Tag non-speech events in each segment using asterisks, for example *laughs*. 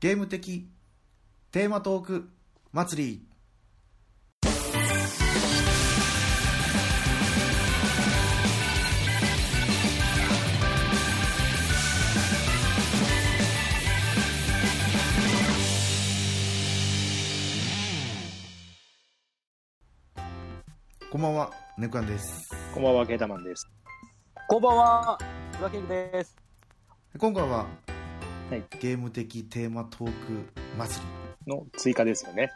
ゲーム的テーマトーク祭りこんばんはネクアンですこんばんは、ケータマンです。こんばんは、キングです。今回は、はいゲーム的テーマトーク祭りの追加ですよね。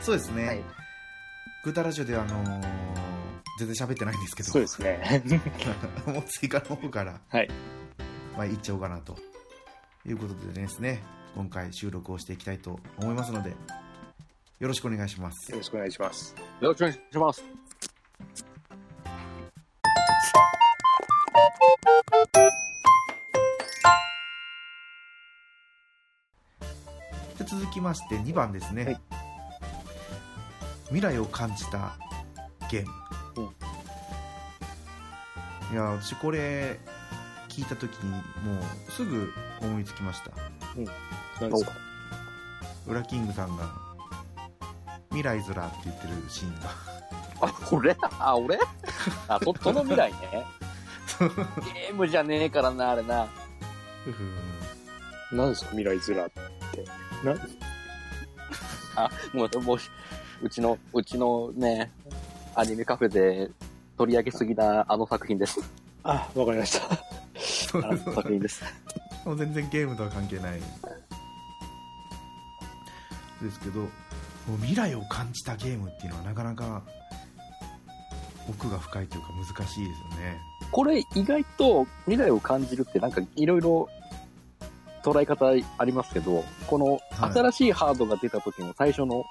そうですね、はいグータラジオではあのー全然喋ってないんですけどそうですね。*laughs* もう追加の方から、はい。まあ、いっちゃおうかなということでですね今回収録をしていきたいと思いますのでよろしくお願いしますよろしくお願いします。よろしくお願いします。きまして2番ですね、はい。未来を感じたゲーム、いや私これ聞いた時にもうすぐ思いつきました。何ですか？ウラキングさんが「未来面」って言ってるシーンが。あ、俺あ、俺？あ、そ、その未来ね。ゲームじゃねえからな、あれな。何ですか？未来面って。な、あ、もう、もう、うちの、うちのね、アニメカフェで取り上げすぎなあの作品です。あ、わかりました。あの作品です。もう全然ゲームとは関係ないですけどもう未来を感じたゲームっていうのはなかなか奥が深いというか難しいですよねこれ意外と未来を感じるってなんかいろいろ捉え方ありますけど、このはい新しいハードが出た時の最初の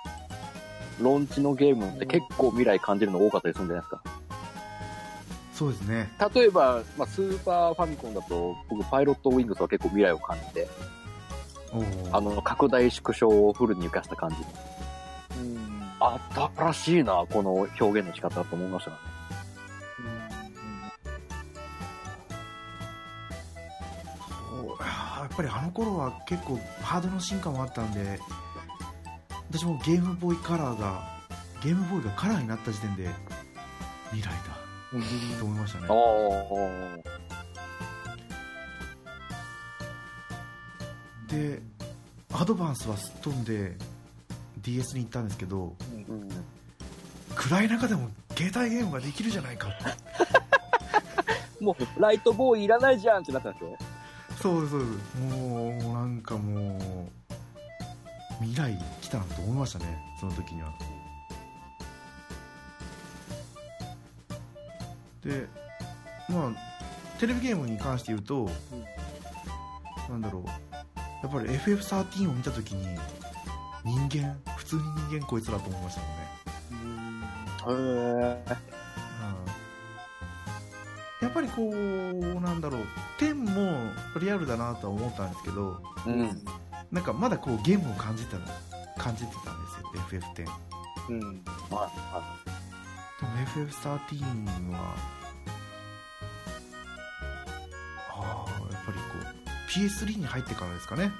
ローンチのゲームって結構未来感じるの多かったりするんじゃないですか。そうですね例えば、まあ、スーパーファミコンだと、僕、パイロットウィングスは結構未来を感じて、あの、拡大縮小をフルに活かした感じ。うん。新しいな、この表現の仕方と思いましたね。ぱりあの頃は結構ハードの進化もあったんで私もゲームボーイカラーがゲームボーイがカラーになった時点で未来だと思いましたね。でアドバンスはすっ飛んで DS に行ったんですけどうん暗い中でも携帯ゲームができるじゃないか *laughs* もう、ライトボーイいらないじゃんってなったんですよ。そうですそうもうなんかもう未来来たなと思いましたねその時には。でまあテレビゲームに関して言うと、なんだろうやっぱり FF13 を見た時に人間普通に人間こいつらと思いましたもんね。へえ。やっぱりこうなんだろう。10もリアルだなとは思ったんですけどうん。なんかまだこうゲームを感じてた感じてたんですよ。FF10 でうん。はいはも FF13 はああやっぱりこう PS3 に入ってからですかね。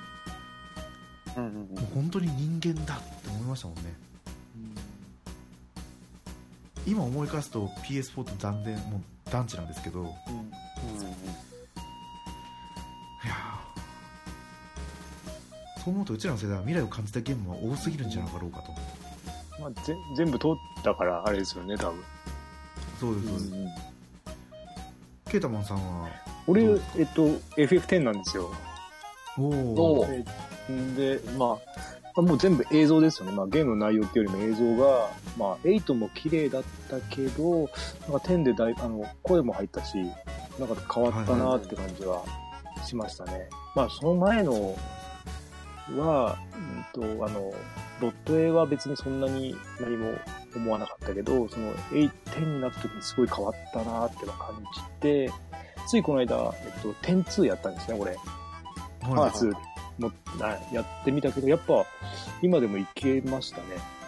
い。うんうん。もう本当に人間だって思いましたもんね。今思い返すと PS4 と断然もう団地なんですけどいやーそう思うとうちらの世代は未来を感じたゲームは多すぎるんじゃなかろうかと。まあ、ぜ全部通ったから、あれですよね、多分。そうですそうです、ケータマンさんは？俺えっと、FF10 なんですよ。おおおで、まあ、もう全部映像ですよね。まあ、ゲームの内容っていうよりも映像が、まあ、8も綺麗だったけど、なんか10でだいあの、声も入ったし、なんか変わったなって感じはしましたね。まあ、その前のは、うんと、あの、ロット A は別にそんなに何も思わなかったけど、その8、10になった時にすごい変わったなっていうのを感じて、ついこの間、えっと、10-2やったんですね、俺。はい2もなやってみたけど、やっぱ今でもいけましたね。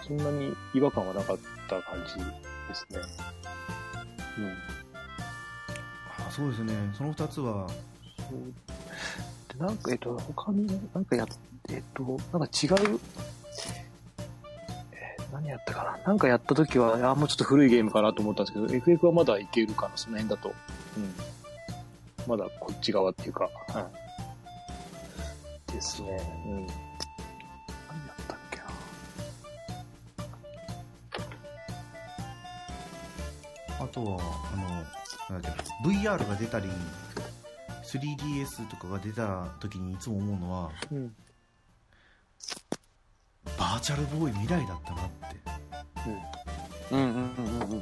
そんなに違和感はなかった感じですね。うん。あそうですねその2つは？なんか、えっと、他に、なんかやっ、えっと、なんか違う、えー何やったかななんかやった時は、いや、もうちょっと古いゲームかなと思ったんですけど、FF はまだいけるかな、その辺だと。うん。まだこっち側っていうか、はい。ですね。うん。何やったっけなあとはあのなんだっけ VR が出たり 3DS とかが出た時にいつも思うのはうん。バーチャルボーイ未来だったなってうんうんうんうんうんうん。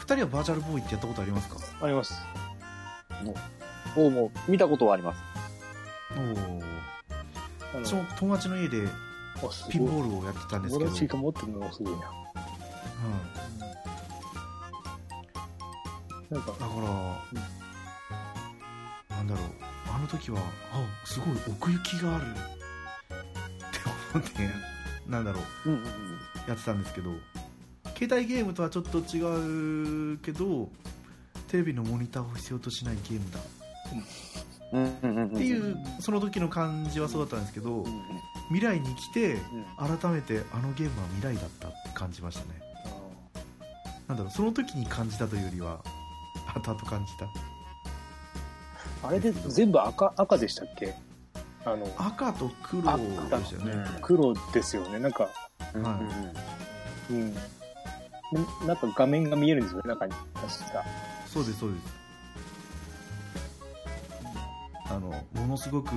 2人はバーチャルボーイってやったことありますか？あります。おうもう見たことはあります。おおあの私も友達の家でピンボールをやってたんですけど、友達が持ってるの？がすごいな。なんか、だから、なんだろう。あの時はあすごい奥行きがある。って思ってなんだろう。うんうんやってたんですけど。携帯ゲームとはちょっと違うけどテレビのモニターを必要としないゲームだっていうその時の感じはそうだったんですけど。未来に来てうん。改めてあのゲームは未来だったって感じましたねなんだろうその時に感じたというよりは後々感じた？あれで全部赤、赤でしたっけ？あの、赤と黒でしたよね黒ですよね。なんか、うんうんうん。ななんか画面が見えるんですよね、中に。確か。そうですそうですあのものすごく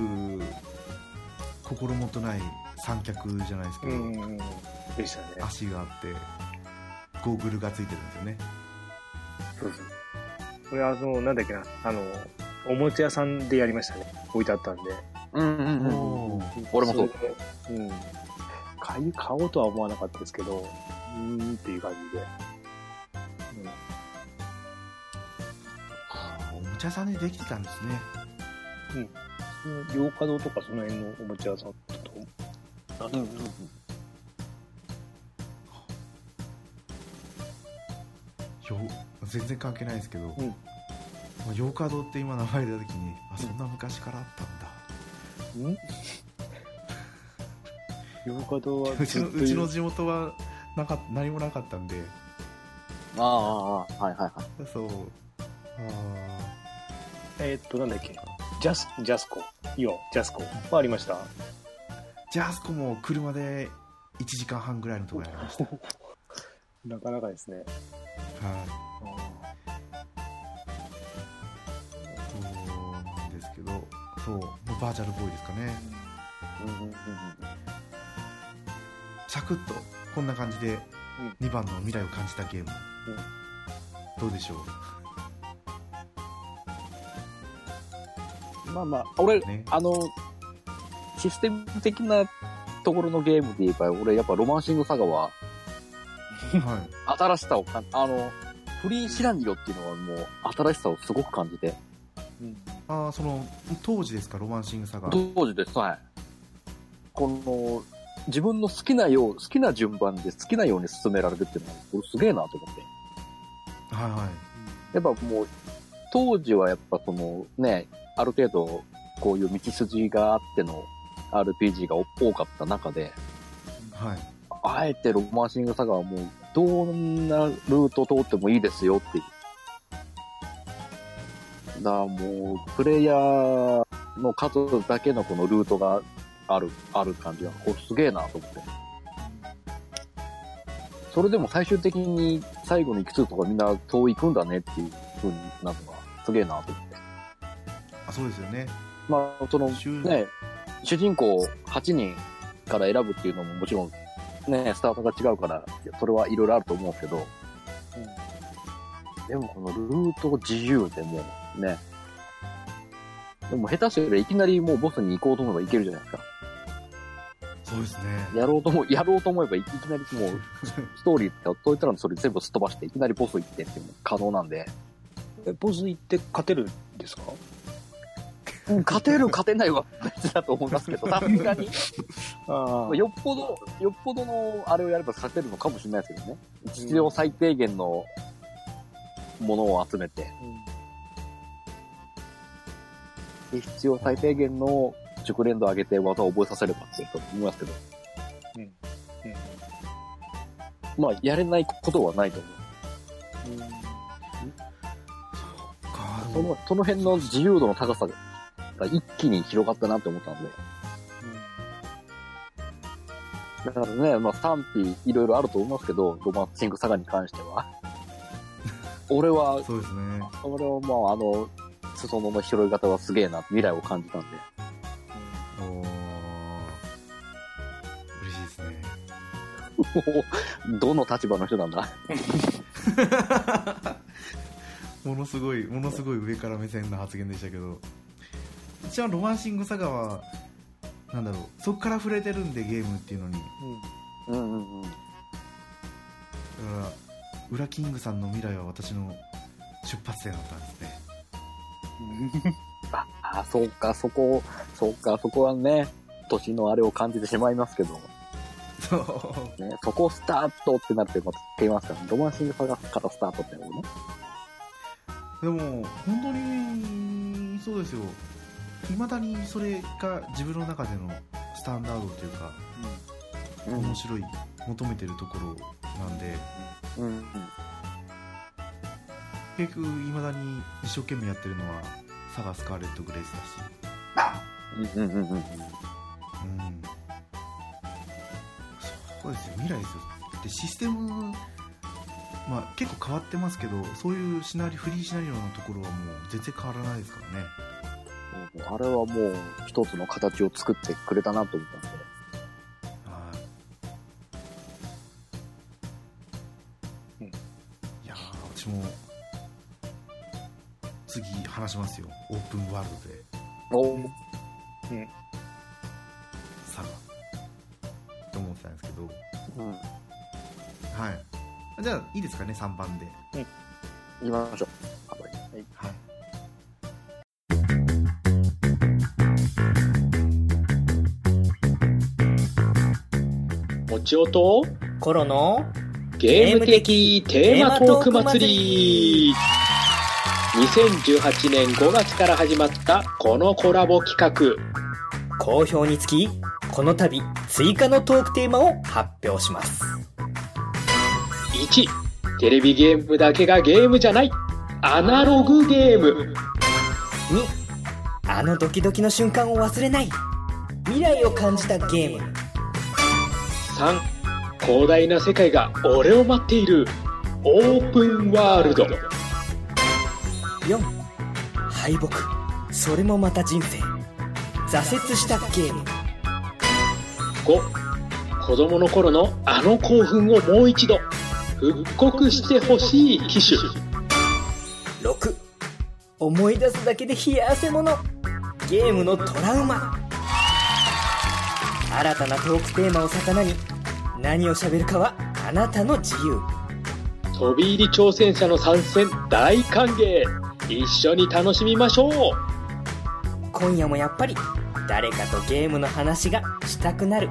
心もとない三脚じゃないですけど、うん。でしたね。足があってゴーグルがついてるんですよねそうそう。これあの、なんだっけな、あの、おもちゃ屋さんでやりましたね。置いてあったんで。うんうんうんうん。俺もそうれでうん。買い、買おうとは思わなかったですけど、うーんっていう感じで。あーおもちゃ屋さんでできてたんですねうん。洋華堂とかその辺のおもちゃ屋さんだと、なんだろう。うんうんうん。よ全然関係ないですけど、うん。まあヨーカドーって今名前出た時にあそんな昔からあったんだ、ん？*laughs* 洋華堂はうちのうちの地元はなか何もなかったんで。ああ、ああ、はいはいはい。そう。あえーっと、なんだっけ、ジャス、ジャスコ、イオン、ジャスコ？はありました？ーじゃああそこも車で1時間半ぐらいのところにありました。*laughs* なかなかですね。はい。そうなんですけどそう。バーチャルボーイですかねうんうんうんうん。サクッとこんな感じでうん2番の未来を感じたゲーム、どうでしょまあまあ、俺、ね。あの、システム的なところのゲームで言えば、俺やっぱロマンシングサガは、うはい。新しさを感あの、フリーシラニロっていうのはもう、新しさをすごく感じて、ああその当時ですかロマンシングサガ。当時です、はい。この、自分の好きなよう、好きな順番で好きなように進められるっていうのは、これすげえなと思って。はいはい。やっぱもう、当時はやっぱそのね、ある程度こういう道筋があっての RPG が多かった中で、はいあえてロマンシングサガはもうどんなルート通ってもいいですよっていう。だからもう、プレイヤーの数だけのこのルートがある、ある感じが、これすげえなと思って。それでも最終的に最後の行き着くとかみんな遠い行くんだねっていう風になるのがすげえなと思って。あそうですよね。まあ、その主ね、主人公8人から選ぶっていうのももちろんね、スタートが違うから、それはいろいろあると思うんですけど、でもこのルート自由でもうね、でも下手すればいきなりもうボスに行こうと思えばいけるじゃないですか。そうですね。やろうとも、*laughs* やろうと思えばいきなりもう、ストーリーってそういったらそれ全部すっ飛ばしていきなりボス行ってっていうのも可能なんで、え、ボス行って勝てるんですか？勝てる勝てないは別だと思いますけど、さすがに。*laughs* あよっぽど、よっぽどのあれをやれば勝てるのかもしれないですけどね。必要最低限のものを集めて、で必要最低限の熟練度上げて技を覚えさせればって思いますけど。うん。うん。まあ、やれないことはないと思う。か。その、その辺の自由度の高さが一気に広がったなって思ったんで。だからね、まあ賛否いろいろあると思いますけど、ロマンシングサガに関しては。*laughs* 俺は、そうですね俺はまああの、裾野の拾い方はすげえな、未来を感じたんで。おー嬉しいですねもう、*laughs* どの立場の人なんだ？*laughs* ものすごいものすごい上から目線な発言でしたけど一番ロマンシングサガはなんだろうそこから触れてるんでゲームっていうのに。だかうんうんうん。らウラキングさんの未来は私の出発点だったんですね。あ、あ、そうか、そこ、そうか、そこはね、年のあれを感じてしまいますけど、そう。ね、そこスタートってなってまた言いますか。らね、ロマンシングサガからスタートってのもね。でも本当にそうですよいまだにそれが自分の中でのスタンダードというかうん。面白い求めてるところなんで。うんうん。結局いまだに一生懸命やってるのはサガスカーレット・グレイスだし。うん。うん。うん。うん。うん。そうですよ未来ですよでシステムまあ結構変わってますけどそういうシナリフリーシナリオのところはもう全然変わらないですからねあれはもう一つの形を作ってくれたなと思ったんで。はい、うん。いやー私も次話しますよ。オープンワールドで。おサガと思ってたんですけど。うん。はい。じゃあいいですかね3番で。行きましょう。ちおとコロのゲーム的テーマトーク祭り2018年5月から始まったこのコラボ企画好評につき、この度追加のトークテーマを発表します。1テレビゲームだけがゲームじゃないアナログゲーム2、あのドキドキの瞬間を忘れない。未来を感じたゲーム。3広大な世界が俺を待っているオープンワールド4、敗北。それもまた人生。挫折したゲーム。5子供の頃のあの興奮をもう一度復刻してほしい機種6、思い出すだけで冷や汗もの。ゲームのトラウマ。新たなトークテーマを魚に、何を喋るかはあなたの自由。飛び入り挑戦者の参戦大歓迎一緒に楽しみましょう今夜もやっぱり誰かとゲームの話がしたくなる